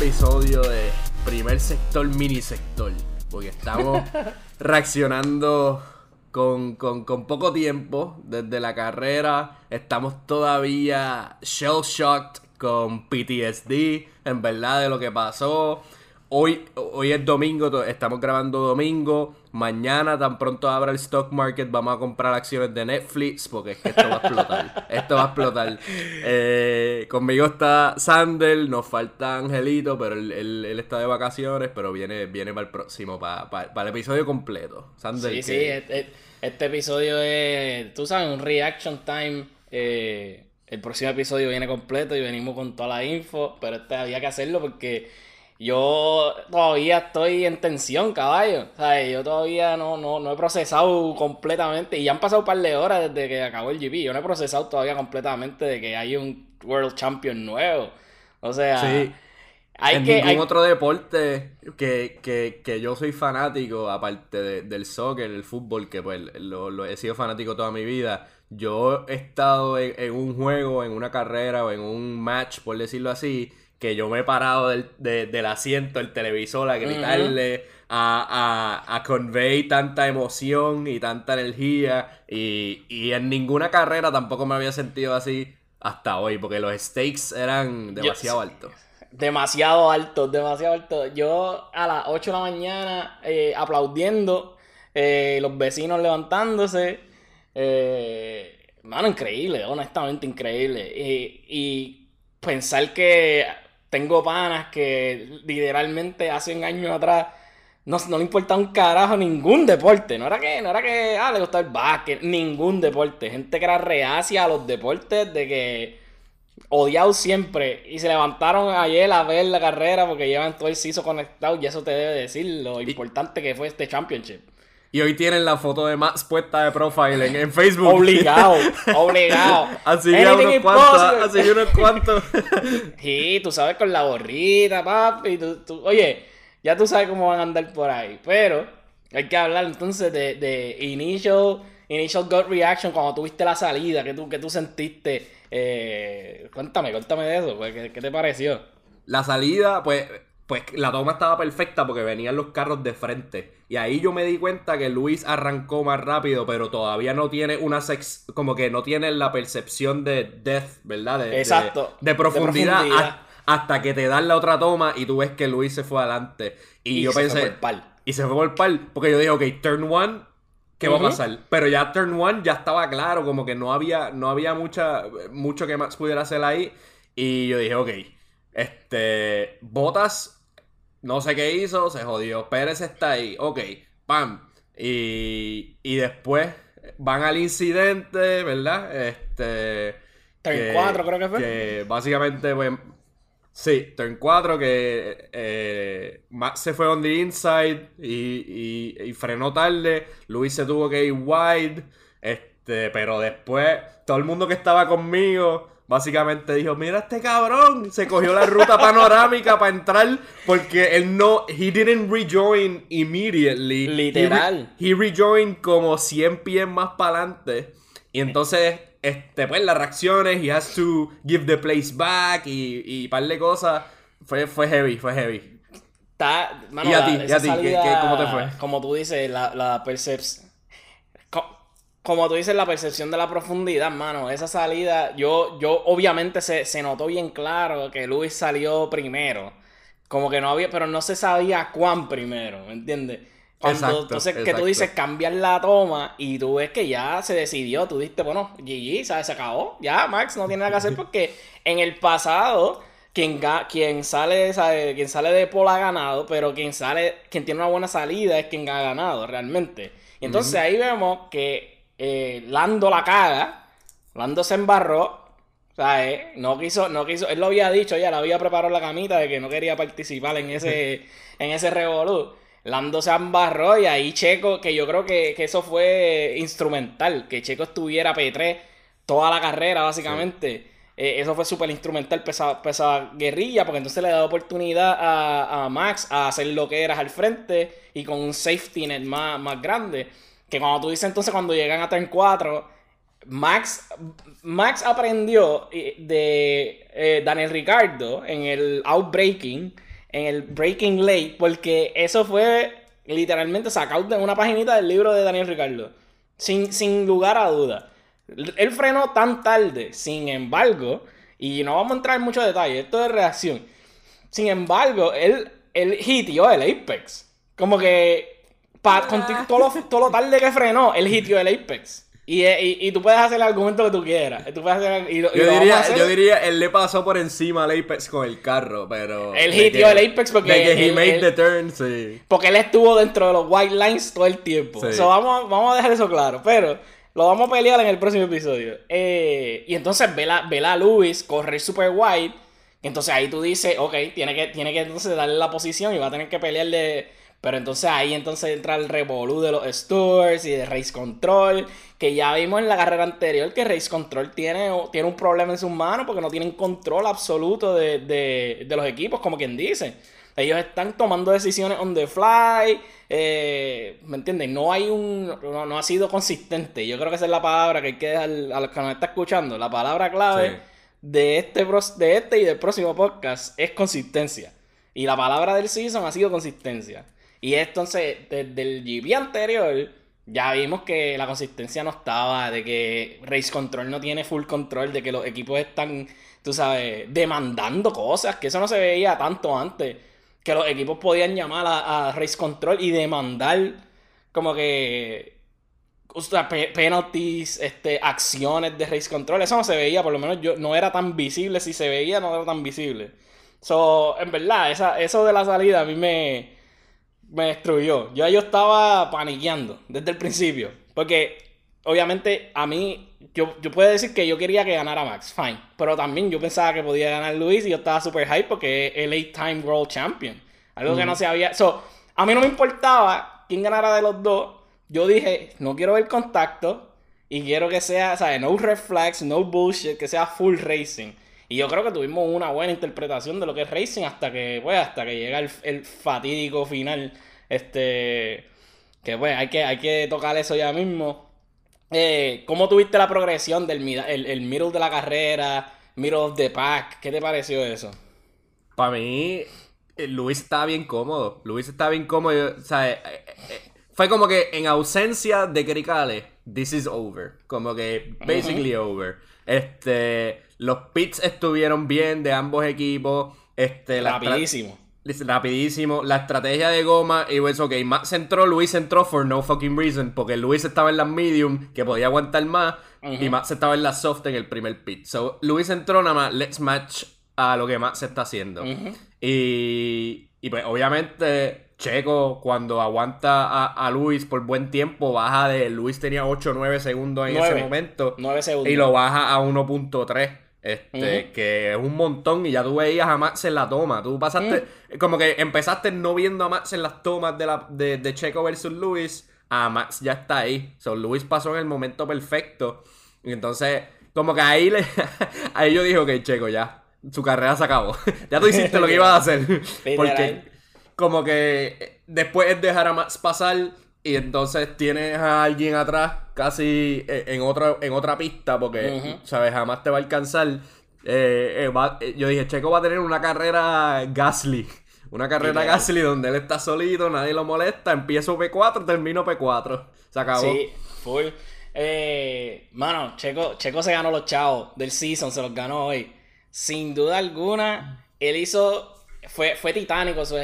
episodio de primer sector, mini sector, porque estamos reaccionando con, con, con poco tiempo desde la carrera, estamos todavía shell shocked con PTSD, en verdad de lo que pasó. Hoy, hoy es domingo, estamos grabando domingo. Mañana, tan pronto abra el stock market, vamos a comprar acciones de Netflix porque es que esto va a explotar. esto va a explotar. Eh, conmigo está Sandel, nos falta Angelito, pero él, está de vacaciones, pero viene, viene para el próximo, para, el episodio completo. Sandel, sí, sí, este, este, episodio es, tú sabes, un reaction time. Eh, el próximo episodio viene completo y venimos con toda la info, pero este había que hacerlo porque yo todavía estoy en tensión, caballo. O sea, yo todavía no, no, he procesado completamente. Y ya han pasado un par de horas desde que acabó el GP. Yo no he procesado todavía completamente de que hay un World Champion nuevo. O sea, sí. hay en que. Ningún otro deporte que, yo soy fanático, aparte del soccer, el fútbol, que pues lo, he sido fanático toda mi vida. Yo he estado en un juego, en una carrera o en un match, por decirlo así que yo me he parado del, del asiento, el televisor, a gritarle, a, a, a, convey tanta emoción y tanta energía. Y, y, en ninguna carrera tampoco me había sentido así hasta hoy, porque los stakes eran demasiado altos. Demasiado altos, demasiado altos. Yo a las 8 de la mañana eh, aplaudiendo, eh, los vecinos levantándose. Eh, mano, increíble, honestamente increíble. y pensar que tengo panas que literalmente hace un año atrás no, no le importaba un carajo ningún deporte. No era que, no era que ah, le gustaba el básquet, ningún deporte. Gente que era reacia a los deportes de que odiado siempre. Y se levantaron ayer a ver la carrera porque llevan todo el siso conectado. Y eso te debe decir lo importante que fue este championship. Y hoy tienen la foto de Max puesta de profile en, Facebook. Obligado, obligado. así que unos cuantos, así unos cuantos. sí, tú sabes con la gorrita, papi. Tú, oye, ya tú sabes cómo van a andar por ahí. Pero hay que hablar entonces de, de initial, initial gut reaction cuando tuviste la salida, que tú, que tú sentiste. Eh, cuéntame, cuéntame de eso. Pues, ¿qué, ¿Qué te pareció? La salida, pues pues la toma estaba perfecta porque venían los carros de frente. Y ahí yo me di cuenta que Luis arrancó más rápido, pero todavía no tiene una sex, como que no tiene la percepción de death, ¿verdad? De, Exacto. De, profundidad, hasta que te dan la otra toma y tú ves que Luis se fue adelante. Y, yo pensé. Fue por el Y se fue por el pal. Porque yo dije, ok, turn one, ¿qué va a pasar? Pero ya turn one ya estaba claro, como que no había, no había mucha, mucho que más pudiera hacer ahí. Y yo dije, ok, este, Botas no sé qué hizo, se jodió. Pérez está ahí, ok, pam. Y, y después van al incidente, ¿verdad? Este. Turn 4 creo que fue. Que básicamente, pues, sí, turn 4 que eh, Max se fue on the inside y, y, y, frenó tarde. Luis se tuvo que ir wide. Este, pero después, todo el mundo que estaba conmigo básicamente dijo, mira este cabrón, se cogió la ruta panorámica para entrar porque él no, he didn't rejoin immediately. Literal. He, rejoined como 100 pies más para adelante. Y entonces, este, pues las reacciones, he has to give the place back y, y par de cosas. Fue, fue heavy, fue heavy. y a ti, y a ti, ¿cómo te fue? Como tú dices, la, la percepción como tú dices, la percepción de la profundidad, mano. Esa salida, yo, yo obviamente se, se notó bien claro que Luis salió primero. Como que no había, pero no se sabía cuán primero, ¿me entiendes? Cuando, entonces, que tú dices cambiar la toma y tú ves que ya se decidió, tú dijiste, bueno, GG, ¿sabes? Se acabó, ya Max no tiene nada que hacer porque en el pasado, quien, quien sale, ¿sabe? Quien sale de pole ha ganado, pero quien sale, quien tiene una buena salida es quien ha ganado realmente. Y entonces ahí vemos que eh, Lando la caga, Lando se embarró, ¿sabes? No quiso, no quiso, él lo había dicho, ya le había preparado la camita de que no quería participar en ese, en ese revolú. Lando se embarró y ahí Checo, que yo creo que, eso fue instrumental, que Checo estuviera P3 toda la carrera, básicamente. Eh, eso fue súper instrumental, pesa, pesa, guerrilla, porque entonces le da oportunidad a, a, Max a hacer lo que eras al frente y con un safety net más, más grande. Que cuando tú dices entonces cuando llegan a turn 4, Max, Max aprendió eh, de eh, Daniel Ricardo en el Outbreaking, en el Breaking Late, porque eso fue literalmente sacado de una paginita del libro de Daniel Ricardo. Sin, sin lugar a duda. Él frenó tan tarde, sin embargo, y no vamos a entrar en muchos detalles, esto es reacción. Sin embargo, él, él hitió el Apex. Como que, pa, ah. todo, lo, todo lo tarde que frenó, él hitió el Apex. Y, y, tú puedes hacer el argumento que tú quieras. Tú puedes hacer, yo, diría, yo diría, él le pasó por encima al Apex con el carro, pero... Él hitió el Apex porque... De que él, he made the turn, sí. Porque él estuvo dentro de los white lines todo el tiempo. Sí. vamos, vamos a dejar eso claro. Pero lo vamos a pelear en el próximo episodio. Eh, y entonces ve la, ve la Lewis correr super wide. Entonces ahí tú dices, ok, tiene que, tiene que entonces darle la posición y va a tener que pelearle pero entonces ahí entonces entra el revolú de los stores y de Race Control, que ya vimos en la carrera anterior que Race Control tiene, tiene un problema en sus manos porque no tienen control absoluto de, los equipos, como quien dice. Ellos están tomando decisiones on the fly, eh, ¿me entienden? No hay un, no, ha sido consistente. Yo creo que esa es la palabra que hay que dejar a los que nos están escuchando. La palabra clave de, este, de este y del próximo podcast es consistencia. Y la palabra del season ha sido consistencia. Y entonces, desde el GP anterior, ya vimos que la consistencia no estaba, de que Race Control no tiene full control, de que los equipos están, tú sabes, demandando cosas, que eso no se veía tanto antes, que los equipos podían llamar a, Race Control y demandar como que o penalties, este, acciones de Race Control, eso no se veía, por lo menos yo no era tan visible, si se veía no era tan visible. So, en verdad, esa, eso de la salida a mí me, me destruyó. Yo, yo estaba paniqueando desde el principio. Porque, obviamente, a mí, yo, yo puedo decir que yo quería que ganara Max, fine. Pero también yo pensaba que podía ganar Luis y yo estaba super hype porque es el 8-time World Champion. Algo que no se había. So, a mí no me importaba quién ganara de los dos. Yo dije, no quiero ver contacto. Y quiero que sea, ¿sabes? No red flags, no bullshit, que sea full racing. Y yo creo que tuvimos una buena interpretación de lo que es racing hasta que, pues, hasta que llega el, fatídico final. Este. Que pues hay que, hay que tocar eso ya mismo. Eh, ¿Cómo tuviste la progresión del el, middle de la carrera, middle of the pack? ¿Qué te pareció eso? Para mí, eh, Luis estaba bien cómodo. Luis estaba bien cómodo. O sea, eh, fue como que en ausencia de Cricales, this is over. Como que basically over. Este. Los pits estuvieron bien de ambos equipos. Este, rapidísimo. rapidísimo. La estrategia de goma, y pues, ok, Max entró, Luis entró for no fucking reason, porque Luis estaba en la medium, que podía aguantar más, y Max estaba en la soft en el primer pit. So, Luis entró nada más, let's match a lo que Max está haciendo. Y, y pues, obviamente, Checo, cuando aguanta a, Luis por buen tiempo, baja de. Luis tenía 8 o 9 segundos en ese momento. 9 segundos. Y lo baja a 1.3. Este, que es un montón y ya tú veías a Max en la toma. Tú pasaste, como que empezaste no viendo a Max en las tomas de, la, de, Checo versus Luis. A Max ya está ahí. So, Luis pasó en el momento perfecto. Y entonces, como que ahí le, ahí yo dije, ok, Checo, ya. Su carrera se acabó. ya tú hiciste lo que ibas a hacer. Porque, como que después es dejar a Max pasar y entonces tienes a alguien atrás, casi eh, en otra, en otra pista, porque, ¿sabes? Jamás te va a alcanzar. Eh, eh, yo dije, Checo va a tener una carrera Gasly. Una carrera Gasly donde él está solito, nadie lo molesta. Empiezo P4, termino P4. Se acabó. Sí, full. mano, Checo, Checo se ganó los chavos del season, se los ganó hoy. Sin duda alguna, él hizo. Fue, fue titánico su,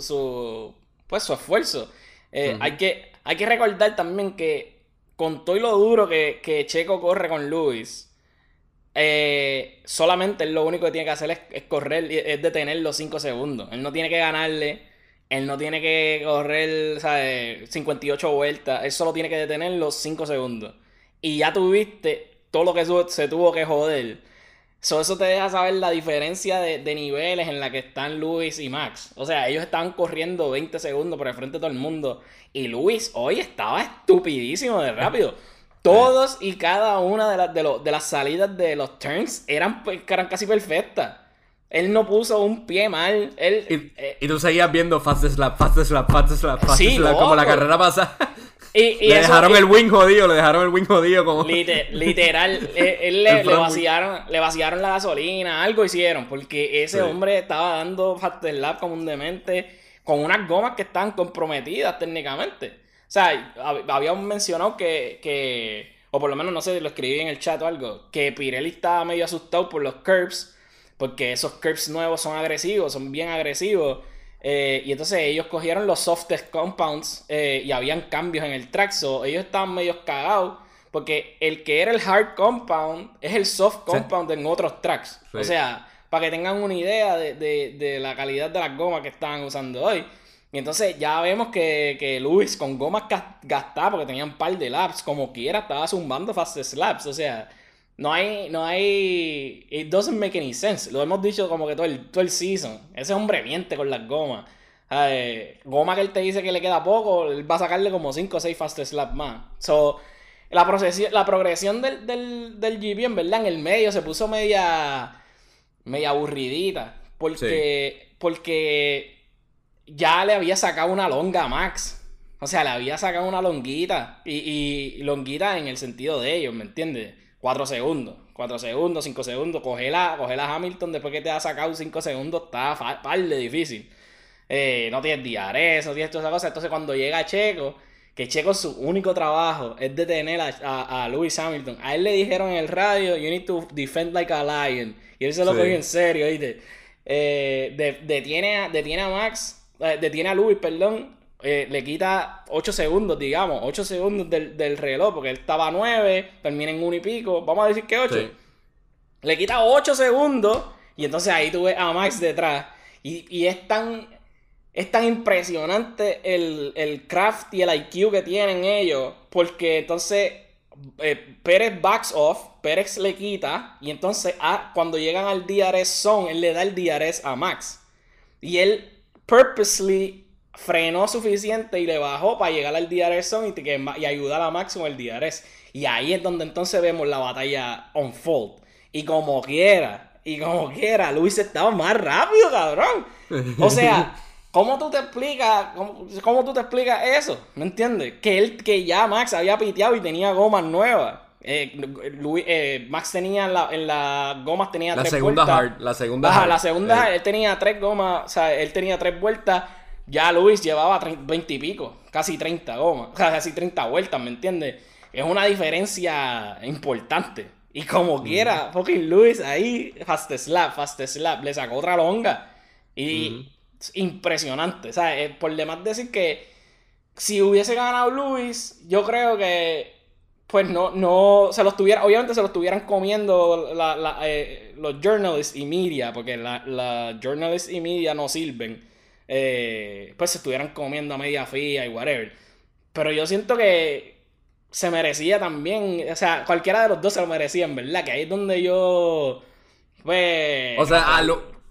su, pues, su esfuerzo. Eh, hay, que, hay que recordar también que con todo y lo duro que, Checo corre con Luis, eh, solamente él lo único que tiene que hacer es, correr, es detener los 5 segundos. Él no tiene que ganarle, él no tiene que correr 58 vueltas, él solo tiene que detener los 5 segundos. Y ya tuviste todo lo que se tuvo que joder eso te deja saber la diferencia de, niveles en la que están Luis y Max. O sea, ellos estaban corriendo 20 segundos por el frente de todo el mundo. Y Luis hoy estaba estupidísimo de rápido. Todos y cada una de, las de, las salidas de los turns eran, eran casi perfectas. Él no puso un pie mal. Él, y, eh, tú seguías viendo fast slap, fast slap, fast slap, fast slap, como la carrera pasa. Le dejaron el wing jodido, le dejaron el wing jodido como... literal, eh, le, vaciaron, le vaciaron la gasolina, algo hicieron, porque ese hombre estaba dando fast lap como un demente, con unas gomas que estaban comprometidas técnicamente. O sea, habíamos mencionado que, que, o por lo menos no sé, lo escribí en el chat o algo, que Pirelli estaba medio asustado por los curbs, porque esos curbs nuevos son agresivos, son bien agresivos. Eh, y entonces ellos cogieron los softest compounds eh, y habían cambios en el track. So ellos estaban medio cagados. Porque el que era el hard compound es el soft compound en otros tracks. O sea, para que tengan una idea de, de, la calidad de las gomas que estaban usando hoy. Y entonces ya vemos que, que Luis con gomas gastadas, porque tenían un par de laps, como quiera, estaba zumbando fastest laps. O sea, no hay, no hay. It doesn't make any sense. Lo hemos dicho como que todo el, todo el season. Ese hombre miente con las gomas. goma que él te dice que le queda poco, él va a sacarle como 5 o 6 fast slap más. So, la, la progresión del, del, del GP, en verdad, en el medio se puso media. media aburridita. Porque. Porque ya le había sacado una longa a Max. O sea, le había sacado una longuita. Y, y longuita en el sentido de ellos, ¿me entiendes? 4 segundos. 4 segundos, 5 segundos. Coge la, Hamilton después que te ha sacado 5 segundos. Está par de difícil. Eh, no tienes diarés, no tienes todas esas cosas. Entonces cuando llega Checo, que Checo su único trabajo es detener a, a, Lewis Hamilton. A él le dijeron en el radio, you need to defend like a lion. Y él se lo cogió en serio, ¿viste? Eh, detiene, a, detiene a Max, eh, detiene a Lewis, perdón, eh, le quita 8 segundos, digamos, 8 segundos del, reloj, porque él estaba a 9, termina en 1 y pico, vamos a decir que 8. Le quita 8 segundos y entonces ahí tú ves a Max detrás. Y, es tan es tan impresionante el, craft y el IQ que tienen ellos, porque entonces eh, Pérez backs off, Pérez le quita, y entonces ah, cuando llegan al DRS zone, él le da el DRS a Max. Y él purposely frenó suficiente y le bajó para llegar al DRS zone y, y ayudar a máximo el DRS. Y ahí es donde entonces vemos la batalla unfold. Y como quiera, y como quiera, Luis estaba más rápido, cabrón. O sea, ¿cómo tú te explicas, cómo, tú te explicas eso? ¿Me entiendes? Que él, que ya Max había piteado y tenía gomas nuevas. Eh, eh, Max tenía en, la, en las gomas tenía la segunda Hard, la segunda la segunda eh. él tenía tres gomas, o sea, él tenía tres vueltas ya Luis llevaba 20 y pico, casi 30 gomas, casi 30 vueltas, ¿me entiendes? Es una diferencia importante. Y como quiera, fucking Luis ahí, fast slap, fast slap, le sacó otra longa. Y impresionante. O sea, eh, por demás decir que si hubiese ganado Luis, yo creo que pues no, no se los tuviera, obviamente se los estuvieran comiendo eh, los journalists y media, porque la, journalists y media no sirven eh, pues se estuvieran comiendo a media fía y whatever. Pero yo siento que se merecía también, o sea, cualquiera de los dos se lo merecía, en verdad, que ahí es donde yo, pues... O sea,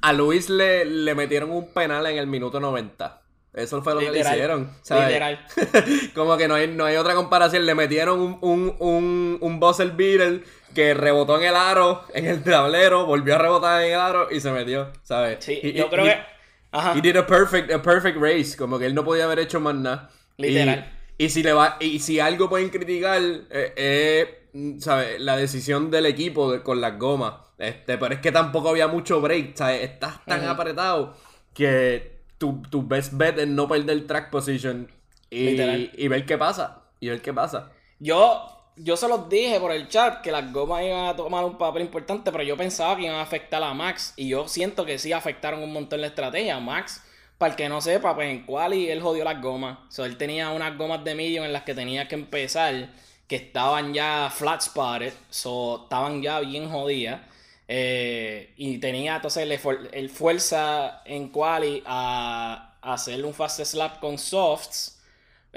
a, Luis le, le metieron un penal en el minuto 90. Eso fue lo que le hicieron. Literal. Como que no hay, no hay otra comparación. Le metieron un, un, un, un buzzer beater que rebotó en el aro, en el tablero, volvió a rebotar en el aro y se metió, ¿sabes? Sí, yo creo que Ajá. He did a perfect, a perfect race. Como que él no podía haber hecho más nada. Literal. Y, si le va, y si algo pueden criticar, eh, eh ¿sabes? La decisión del equipo con las gomas. Este, pero es que tampoco había mucho break, ¿sabes? Estás tan apretado que tu, tu, best bet es no perder track position y, y ver qué pasa. Y ver qué pasa. Yo, yo se los dije por el chat que las gomas iban a tomar un papel importante, pero yo pensaba que iban a afectar a Max. Y yo siento que sí afectaron un montón la estrategia. Max, para el que no sepa, pues en Quali él jodió las gomas. O él tenía unas gomas de medium en las que tenía que empezar, que estaban ya flat spotted, so, estaban ya bien jodidas. Eh, y tenía entonces el, fuerza en Quali a, a hacer un fast slap con softs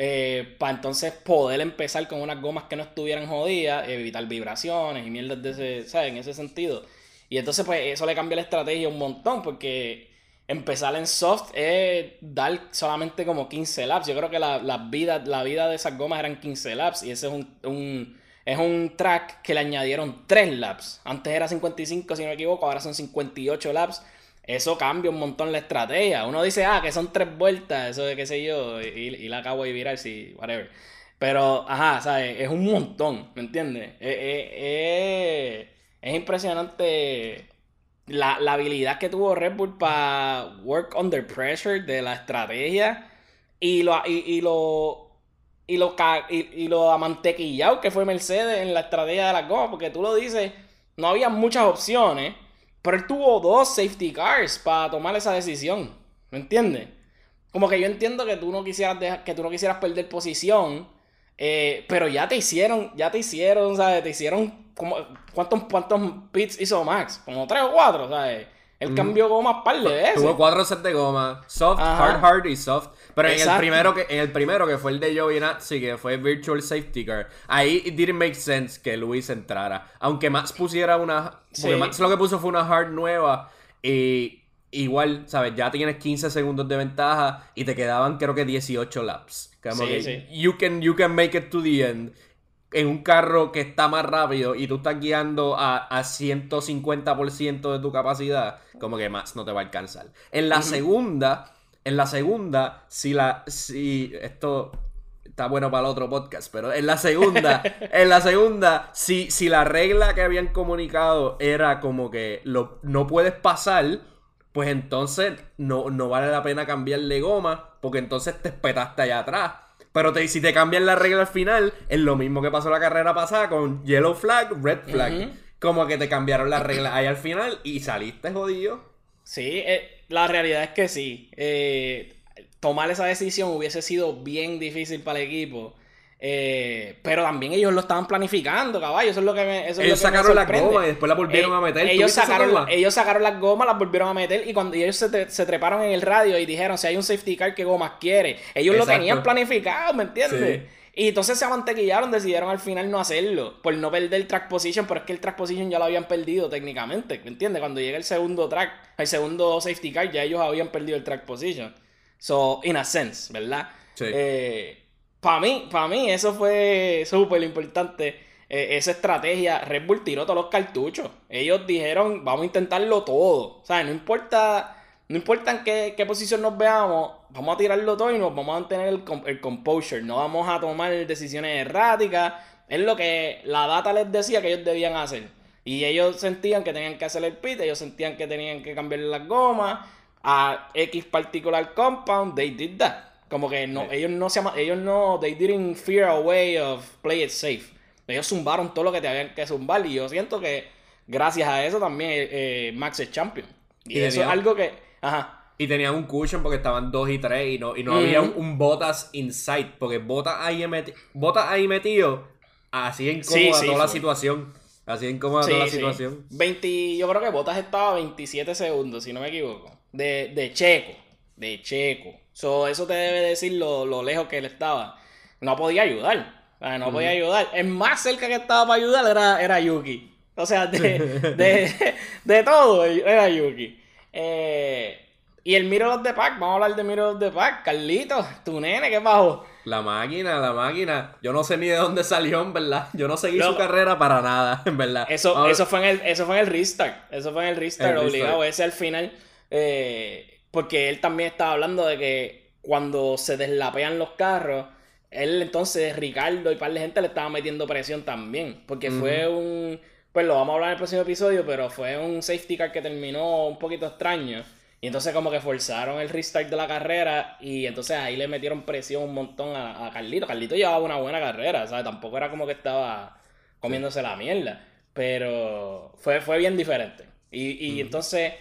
eh, para entonces poder empezar con unas gomas que no estuvieran jodidas, evitar vibraciones y mierdas de ese, ¿sabes? En ese sentido. Y entonces, pues, eso le cambia la estrategia un montón, porque empezar en soft es dar solamente como 15 laps. Yo creo que la, la vida, la vida de esas gomas eran 15 laps, y ese es un, es un track que le añadieron 3 laps. Antes era 55, si no me equivoco, ahora son 58 laps eso cambia un montón la estrategia. Uno dice, ah, que son tres vueltas, eso de qué sé yo, y, la acabo de virar, si, whatever. Pero, ajá, ¿sabes? Es un montón, ¿me entiendes? es impresionante la, habilidad que tuvo Red Bull para work under pressure de la estrategia y lo, y, lo y lo, y, lo amantequillado que fue Mercedes en la estrategia de la goma, porque tú lo dices, no había muchas opciones, pero él tuvo dos safety cars para tomar esa decisión, ¿me entiendes? Como que yo entiendo que tú no quisieras que tú no quisieras perder posición, eh, pero ya te hicieron, ya te hicieron, ¿sabes? Te hicieron como, ¿cuántos, ¿cuántos pits hizo Max? Como tres o cuatro, ¿sabes? Él cambió goma par de veces. Tuvo cuatro sets de goma. Soft, hard, hard y soft. Pero en el, primero que, en el primero que fue el de Giovinazzi, que fue Virtual Safety Car, ahí it didn't make sense que Luis entrara. Aunque Max pusiera una... Porque Max lo que puso fue una hard nueva y igual, ¿sabes? Ya tienes 15 segundos de ventaja y te quedaban creo que 18 laps. Como sí, sí. You, can, you can make it to the end en un carro que está más rápido y tú estás guiando a, a 150% de tu capacidad, como que más no te va a alcanzar. En la segunda, en la segunda, si la, si esto está bueno para el otro podcast, pero en la segunda, en la segunda, si, si la regla que habían comunicado era como que lo, no puedes pasar, pues entonces no, no vale la pena cambiarle goma, porque entonces te espetaste allá atrás. Pero si te cambian la regla al final, es lo mismo que pasó la carrera pasada con Yellow Flag, Red Flag. Como que te cambiaron la regla ahí al final y saliste jodido. Sí, eh, la realidad es que sí. Eh, tomar esa decisión hubiese sido bien difícil para el equipo. Eh, pero también ellos lo estaban planificando, caballo. Eso es lo que me. Eso ellos sacaron las gomas y después las volvieron a meter. Ellos sacaron, ellos sacaron las gomas, las volvieron a meter. Y cuando ellos se, treparon en el radio y dijeron: Si hay un safety car, ¿qué gomas quiere? Ellos lo tenían planificado, ¿me entiendes? Y entonces se amantequillaron, decidieron al final no hacerlo. Por no perder el track position, pero es que el track position ya lo habían perdido técnicamente. ¿Me entiendes? Cuando llega el segundo track, el segundo safety car, ya ellos habían perdido el track position. So, in a sense, ¿verdad? Sí. Eh, para mí, para mí eso fue súper importante. Eh, esa estrategia, Red Bull tiró todos los cartuchos. Ellos dijeron, vamos a intentarlo todo. O sea, no importa, no importa en qué, posición nos veamos, vamos a tirarlo todo y nos vamos a mantener el, el composure. No vamos a tomar decisiones erráticas. Es lo que la data les decía que ellos debían hacer. Y ellos sentían que tenían que hacer el pit, ellos sentían que tenían que cambiar las gomas a X particular compound, they did that. Como que no, ellos no se ellos no, they didn't fear a way of play it safe. Ellos zumbaron todo lo que te habían que zumbar y yo siento que gracias a eso también eh, eh, Max es champion. Y, eso es algo que, ajá. Y tenían un cushion porque estaban 2 y 3 y no, y no había un, Botas inside. Porque Botas ahí, meti Botas ahí metido, así incómoda toda la situación. Así incómoda toda la situación. 20, yo creo que Botas estaba 27 segundos, si no me equivoco. De, de Checo. De Checo. So, eso te debe decir lo, lejos que él estaba. No podía ayudar. no podía ayudar. El más cerca que estaba para ayudar era, era Yuki. O sea, de, todo era Yuki. Eh, y el Miro of the Pack, vamos a hablar de Miro of the Pack. Carlito, tu nene, ¿qué bajo? La máquina, la máquina. Yo no sé ni de dónde salió, en verdad. Yo no seguí su carrera para nada, en verdad. Eso, eso, fue, en el, eso fue en el restart. Eso fue en el restart, obligado. Ese al final. Eh, porque él también estaba hablando de que cuando se deslapean los carros, él entonces, Ricardo y par de gente le estaba metiendo presión también. Porque fue un. Pues lo vamos a hablar en el próximo episodio, pero fue un safety car que terminó un poquito extraño. Y entonces como que forzaron el restart de la carrera y entonces ahí le metieron presión un montón a, Carlito. Carlito llevaba una buena carrera, ¿sabes? Tampoco era como que estaba comiéndose la mierda. Pero fue, fue bien diferente. Y, y entonces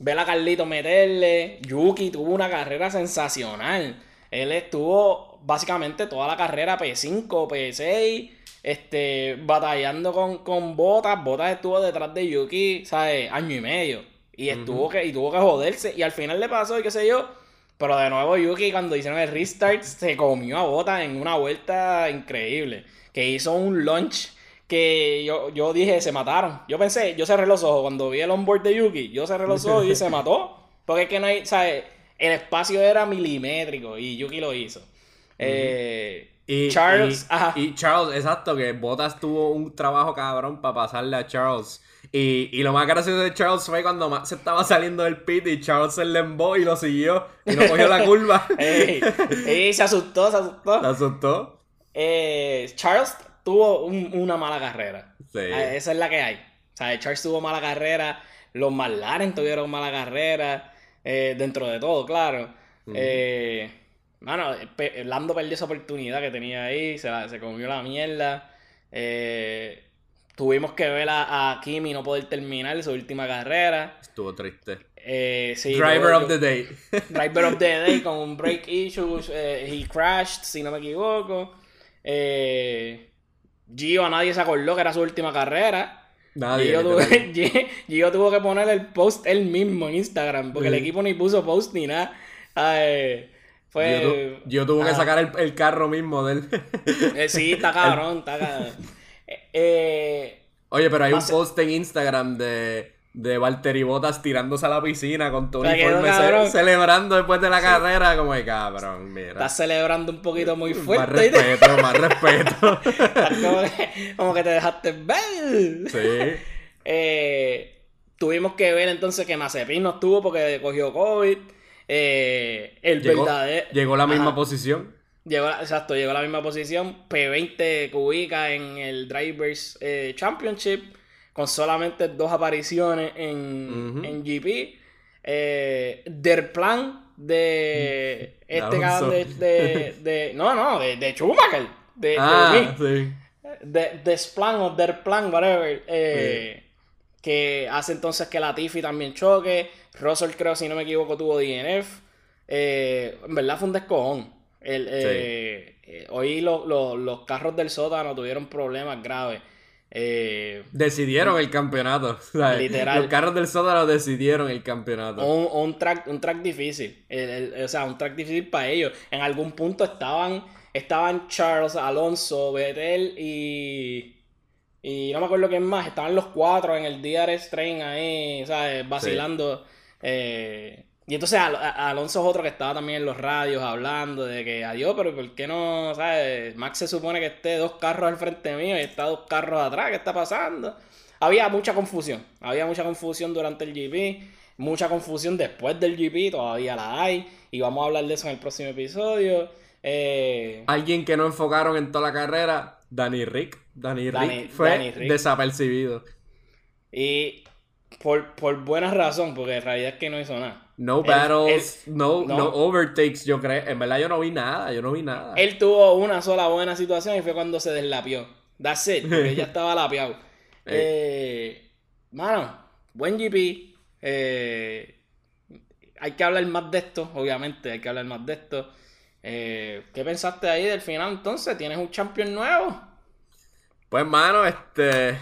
ver a Carlito meterle. Yuki tuvo una carrera sensacional. Él estuvo básicamente toda la carrera P5, P6, este, batallando con, con Botas. Botas estuvo detrás de Yuki, ¿sabes? Año y medio. Y estuvo que, y tuvo que joderse. Y al final le pasó, y qué sé yo. Pero de nuevo Yuki cuando hicieron el restart se comió a Botas en una vuelta increíble. Que hizo un launch que yo, yo dije, se mataron. Yo pensé, yo cerré los ojos cuando vi el onboard de Yuki, yo cerré los ojos y se mató. Porque es que no hay, ¿sabes? El espacio era milimétrico y Yuki lo hizo. Eh, y, Charles, y, Charles, exacto, que Bottas tuvo un trabajo cabrón para pasarle a Charles. Y, y, lo más gracioso de Charles fue cuando Max se estaba saliendo del pit y Charles se le embó y lo siguió y no cogió la curva. y se asustó, se asustó. Se asustó. eh, Charles tuvo una mala carrera. Eh, esa es la que hay. O sea, Charles tuvo mala carrera, los McLaren tuvieron mala carrera, eh, dentro de todo, claro. eh, Mano, Lando perdió esa oportunidad que tenía ahí, se, se comió la mierda. Eh, tuvimos que ver a, a, Kimi no poder terminar su última carrera. Estuvo triste. Eh, driver of the day. Driver of the day con un break issues. Eh, he crashed, si no me equivoco. Gio a nadie se acordó que era su última carrera. Nadie. Gio tuvo, Gio tuvo que poner el post él mismo en Instagram. Porque el equipo ni puso post ni nada. Fue. Yo, tuve que sacar el, carro mismo de él. Eh, sí, está cabrón, está cabrón. Eh, eh, Oye, pero hay un post en Instagram de, de Valtteri Bottas tirándose a la piscina con tu uniforme celebrando después de la carrera. Como de cabrón, mira. Estás celebrando un poquito muy fuerte. Más respeto, más respeto. como, que, como que te dejaste ver. Sí. tuvimos que ver entonces que Mazepin no estuvo porque cogió COVID. Eh, el llegó, Llegó a la misma posición. Llegó, exacto, llegó a la misma posición. P20 cubica en el Drivers eh, Championship con solamente dos apariciones en, GP. Eh, der plan de mm. este caso de, No, no, de, de Schumacher. De, ah, sí. de, de Splan o Der plan, whatever. Eh, que hace entonces que la Tiffy también choque. Russell creo, si no me equivoco, tuvo DNF. Eh, en verdad fue un descojón. El, eh, hoy los carros del sótano tuvieron problemas graves. Decidieron el campeonato. Literal. Los carros del sótano decidieron el campeonato. Un, track, un track difícil. o sea, un track difícil para ellos. En algún punto estaban, estaban Charles, Alonso, Vettel y y no me acuerdo quién más, estaban los cuatro en el DRS train ahí, ¿sabes? Vacilando. Eh, y entonces Alonso es otro que estaba también en los radios hablando de que adiós, pero ¿por qué no? ¿Sabes? Max se supone que esté dos carros al frente mío y está dos carros atrás, ¿qué está pasando? Había mucha confusión, había mucha confusión durante el GP, mucha confusión después del GP, todavía la hay, y vamos a hablar de eso en el próximo episodio. Eh, Alguien que no enfocaron en toda la carrera, Danny Rick. Danny, Rick fue desapercibido. Y por, por buena razón, porque en realidad es que no hizo nada. No battles, no, no, overtakes, yo creo. En verdad yo no vi nada, yo no vi nada. Él tuvo una sola buena situación y fue cuando se deslapió. That's it, porque ya estaba lapiado. Eh, mano, buen GP. Eh, hay que hablar más de esto, obviamente, hay que hablar más de esto. Eh, ¿Qué pensaste ahí del final entonces? ¿Tienes un champion nuevo? Pues, mano, este.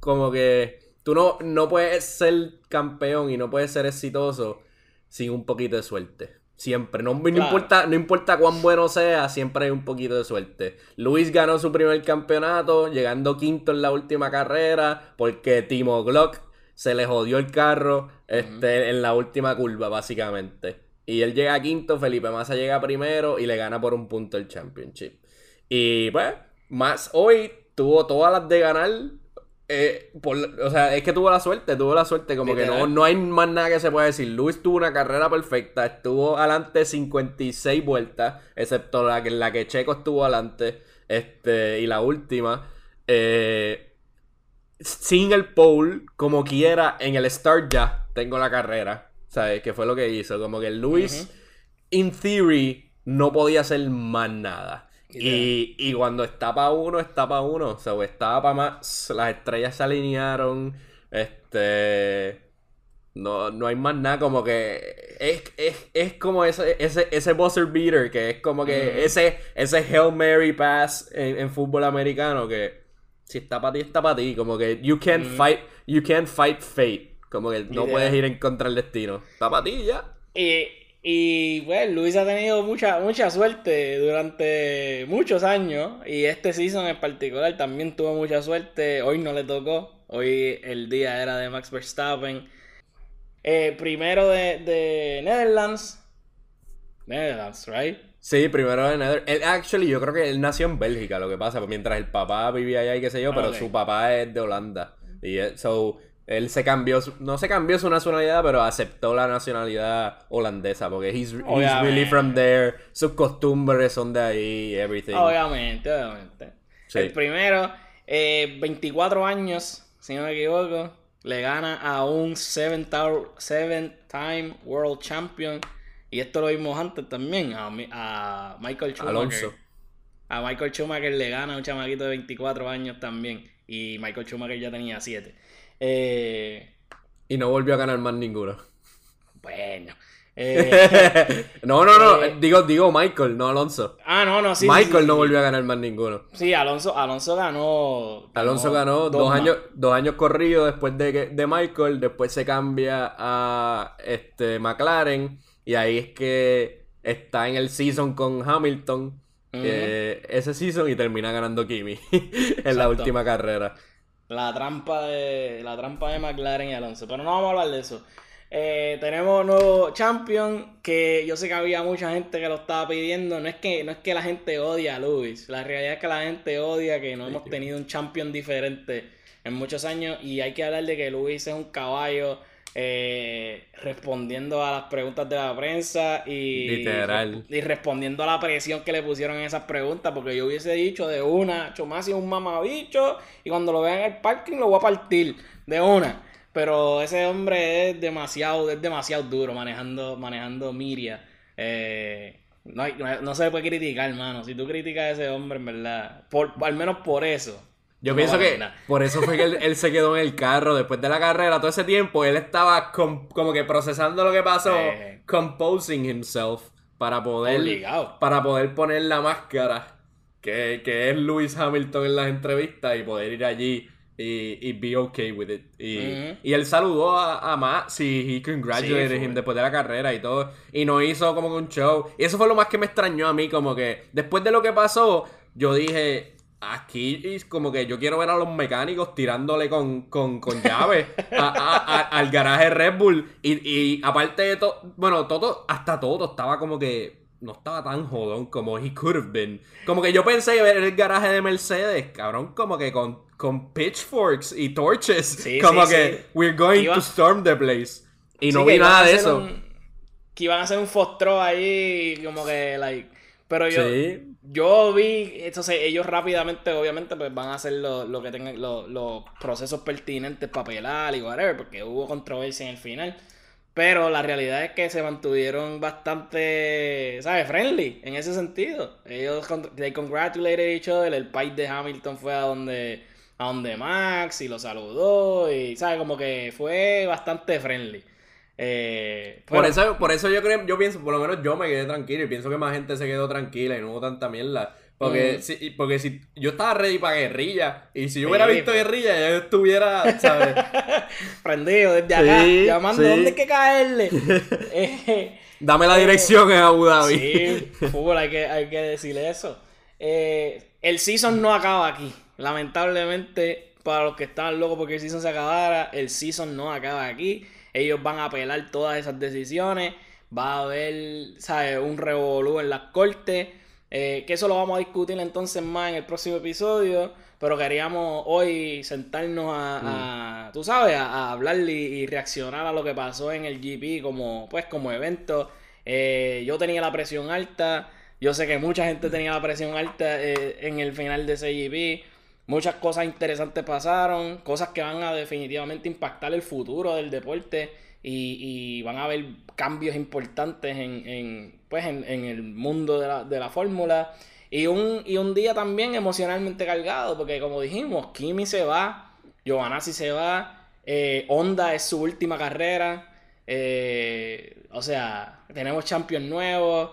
Como que tú no, no puedes ser campeón y no puedes ser exitoso sin un poquito de suerte. Siempre. No, importa, no importa cuán bueno sea, siempre hay un poquito de suerte. Luis ganó su primer campeonato, llegando quinto en la última carrera, porque Timo Glock se le jodió el carro este, en la última curva, básicamente. Y él llega quinto, Felipe Massa llega primero y le gana por un punto el championship. Y pues, más hoy tuvo todas las de ganar. Eh, o sea, es que tuvo la suerte, tuvo la suerte. Como que no, no hay más nada que se pueda decir. Luis tuvo una carrera perfecta, estuvo adelante 56 vueltas, excepto la que, la que Checo estuvo adelante. Este, y la última. Eh, sin el pole, como quiera, en el start ya tengo la carrera. ¿Sabes? Que fue lo que hizo. Como que Luis, in theory, no podía hacer más nada. Y, y, cuando está para uno, está para uno. O sea, estaba para más. Las estrellas se alinearon. Este. No, no hay más nada. Como que. Es, es, es como ese, ese, ese buzzer beater. Que es como que ese, ese Hail Mary pass en, fútbol americano. Que si está para ti, está para ti. Como que you can't fight. You can't fight fate. Como que no puedes ir en contra del destino. Está para ti ya. Y, y pues Luis ha tenido mucha, mucha suerte durante muchos años. Y este season en particular también tuvo mucha suerte. Hoy no le tocó. Hoy el día era de Max Verstappen. Eh, primero de, de Netherlands. Netherlands, right? Sí, primero de Netherlands. actually, yo creo que él nació en Bélgica, lo que pasa, mientras el papá vivía allá y qué sé yo, pero su papá es de Holanda. Y so, Él se cambió, no se cambió su nacionalidad, pero aceptó la nacionalidad holandesa, porque he's, he's really from there, sus costumbres son de ahí, everything. Obviamente, obviamente. El primero, eh, 24 años, si no me equivoco, le gana a un seven-time world champion. Y esto lo vimos antes también, a, a Michael Schumacher. Alonso. A Michael Schumacher le gana a un chamaquito de 24 años también. Y Michael Schumacher ya tenía 7. Eh, y no volvió a ganar más ninguno. Bueno. Eh, no, no, no. Eh, digo, digo Michael, no Alonso. Ah, no, no, sí. Michael no volvió a ganar más ninguno. Sí, Alonso, Alonso ganó. Alonso ganó, dos, años, dos años corridos después de, de Michael. Después se cambia a este McLaren. Y ahí es que está en el season con Hamilton. ese season y termina ganando Kimi en la última carrera. La trampa de la trampa de McLaren y Alonso. Pero no vamos a hablar de eso. Eh, tenemos nuevo champion que yo sé que había mucha gente que lo estaba pidiendo. No es que, no es que la gente odia a Luis. La realidad es que la gente odia que no hemos tenido un champion diferente en muchos años. Y hay que hablar de que Luis es un caballo eh, respondiendo a las preguntas de la prensa y, y respondiendo a la presión que le pusieron en esas preguntas, porque yo hubiese dicho de una, Chomasi es un mamabicho y cuando lo vean en el parking lo voy a partir de una. Pero ese hombre es demasiado, es demasiado duro manejando, manejando Miria. Eh, no, se puede criticar, hermano. Si tú criticas a ese hombre, en verdad, por, al menos por eso, yo pienso que por eso fue que él, se quedó en el carro después de la carrera. Todo ese tiempo él estaba como que procesando lo que pasó, eh. composing himself para poder, para poder poner la máscara que, es Lewis Hamilton en las entrevistas y poder ir allí y, y be okay with it. Y, él saludó a, a Max y he congratulated him después de la carrera y todo. Y no hizo como que un show. Y eso fue lo más que me extrañó a mí, como que después de lo que pasó, yo dije, Aquí es como que yo quiero ver a los mecánicos tirándole con, con, con llave al garaje Red Bull. Y, aparte de todo, bueno, todo, hasta todo estaba como que no estaba tan jodón como he could have been. Como que yo pensé ver el garaje de Mercedes, cabrón, como que con, con pitchforks y torches. como que we're going to storm the place. Y no vi nada de eso. que iban a hacer un fostro ahí, como que, like. Pero yo, yo vi, entonces ellos rápidamente, obviamente, pues van a hacer lo, que tengan, los procesos pertinentes para pelar y whatever, porque hubo controversia en el final. Pero la realidad es que se mantuvieron bastante, ¿sabes? Friendly en ese sentido. Ellos, they congratulated each other. El país de Hamilton fue a donde, a donde Max y lo saludó. Y, ¿sabes? Como que fue bastante friendly. Eh, por, eso, por eso yo creo, yo pienso, por lo menos yo me quedé tranquilo y pienso que más gente se quedó tranquila y no hubo tanta mierda. Porque, si, porque si yo estaba ready para guerrilla y si yo hubiera visto guerrilla, yo estuviera, ¿sabes? Prendido desde acá, llamando, ¿dónde hay que caerle? Eh, Dame la dirección en Abu Dhabi. Sí, fútbol, hay que, hay que decirle eso. Eh, el season no acaba aquí. Lamentablemente, para los que estaban locos porque el season se acabara, el season no acaba aquí. Ellos van a apelar todas esas decisiones. Va a haber, ¿sabes? Un revolú en las cortes. Eh, que eso lo vamos a discutir entonces más en el próximo episodio. Pero queríamos hoy sentarnos a, mm. tú sabes, a, hablar y, reaccionar a lo que pasó en el GP como, pues, como evento. Eh, yo tenía la presión alta. Yo sé que mucha gente tenía la presión alta eh, en el final de ese GP. Muchas cosas interesantes pasaron, cosas que van a definitivamente impactar el futuro del deporte y, van a haber cambios importantes en, pues en, el mundo de la, de la fórmula. Y un, y un día también emocionalmente cargado, porque como dijimos, Kimi se va, Giovanazzi se va, eh, Honda es su última carrera, eh, o sea, tenemos champions nuevos,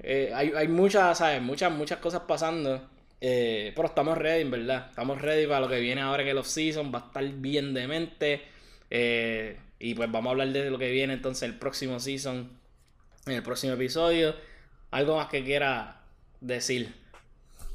eh, hay, hay muchas, ¿sabes? Muchas, muchas cosas pasando. Eh, pero estamos ready, en verdad. Estamos ready para lo que viene ahora en el off-season. Va a estar bien de mente. Eh, y pues vamos a hablar de lo que viene entonces el próximo season. En el próximo episodio. ¿Algo más que quiera decir?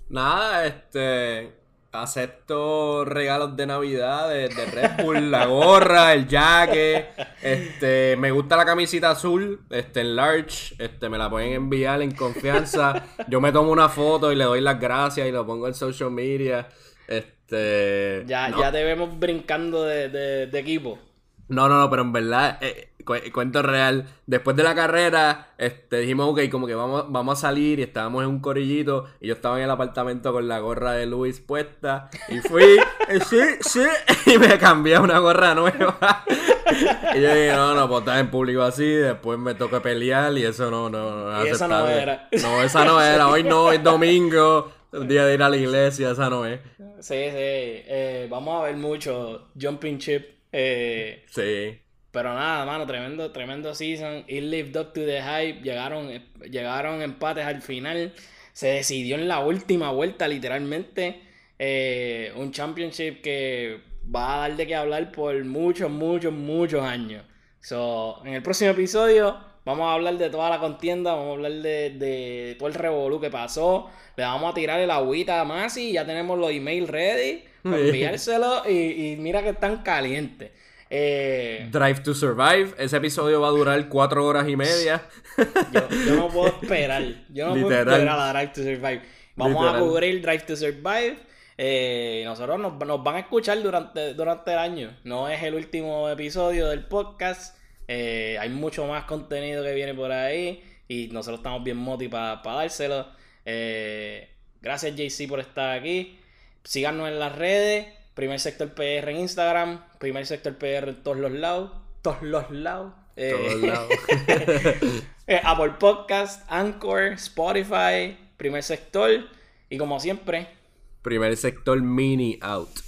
Nada, este acepto regalos de Navidad de, Red Bull, la gorra, el jacket, este, me gusta la camisita azul, este, en large, este, me la pueden enviar en confianza, yo me tomo una foto y le doy las gracias y lo pongo en social media, Este. Ya, ya te vemos brincando de, de, equipo. No, no, no, pero en verdad, eh, cuento real. Después de la carrera, este, dijimos, ok, como que vamos, vamos a salir y estábamos en un corillito. Y yo estaba en el apartamento con la gorra de Luis puesta. Y fui, eh, sí, sí, y me cambié a una gorra nueva. y yo dije, no, no, pues estar en público así. Después me toca pelear y eso no, no, no, y esa no era. No, esa no era. Hoy no, es domingo. El día de ir a la iglesia, esa no es. Sí, sí. Eh, vamos a ver mucho Jumping Chip. Eh, sí. Pero nada, mano, tremendo, tremendo season. It lived up to the hype. Llegaron, llegaron empates al final. Se decidió en la última vuelta, literalmente. Eh, un championship que va a dar de qué hablar por muchos, muchos, muchos años. So, en el próximo episodio Vamos a hablar de toda la contienda, vamos a hablar de, de todo el revolú que pasó. Le vamos a tirar el agüita a Masi, ya tenemos los emails ready para enviárselo y, mira que están calientes. Eh, Drive to Survive, ese episodio va a durar cuatro horas y media. Yo, no puedo esperar, yo no puedo esperar a la Drive to Survive. Vamos a cubrir Drive to Survive. Eh, nosotros nos, nos, van a escuchar durante, durante el año. No es el último episodio del podcast. Eh, hay mucho más contenido que viene por ahí y nosotros estamos bien moti para dárselo. Eh, gracias JC por estar aquí. Síganos en las redes. Primer sector PR en Instagram. Primer sector PR en todos los lados. Todos los lados. Eh, todos lados. Apple Podcast, Anchor, Spotify, primer sector. Y como siempre. Primer sector mini out.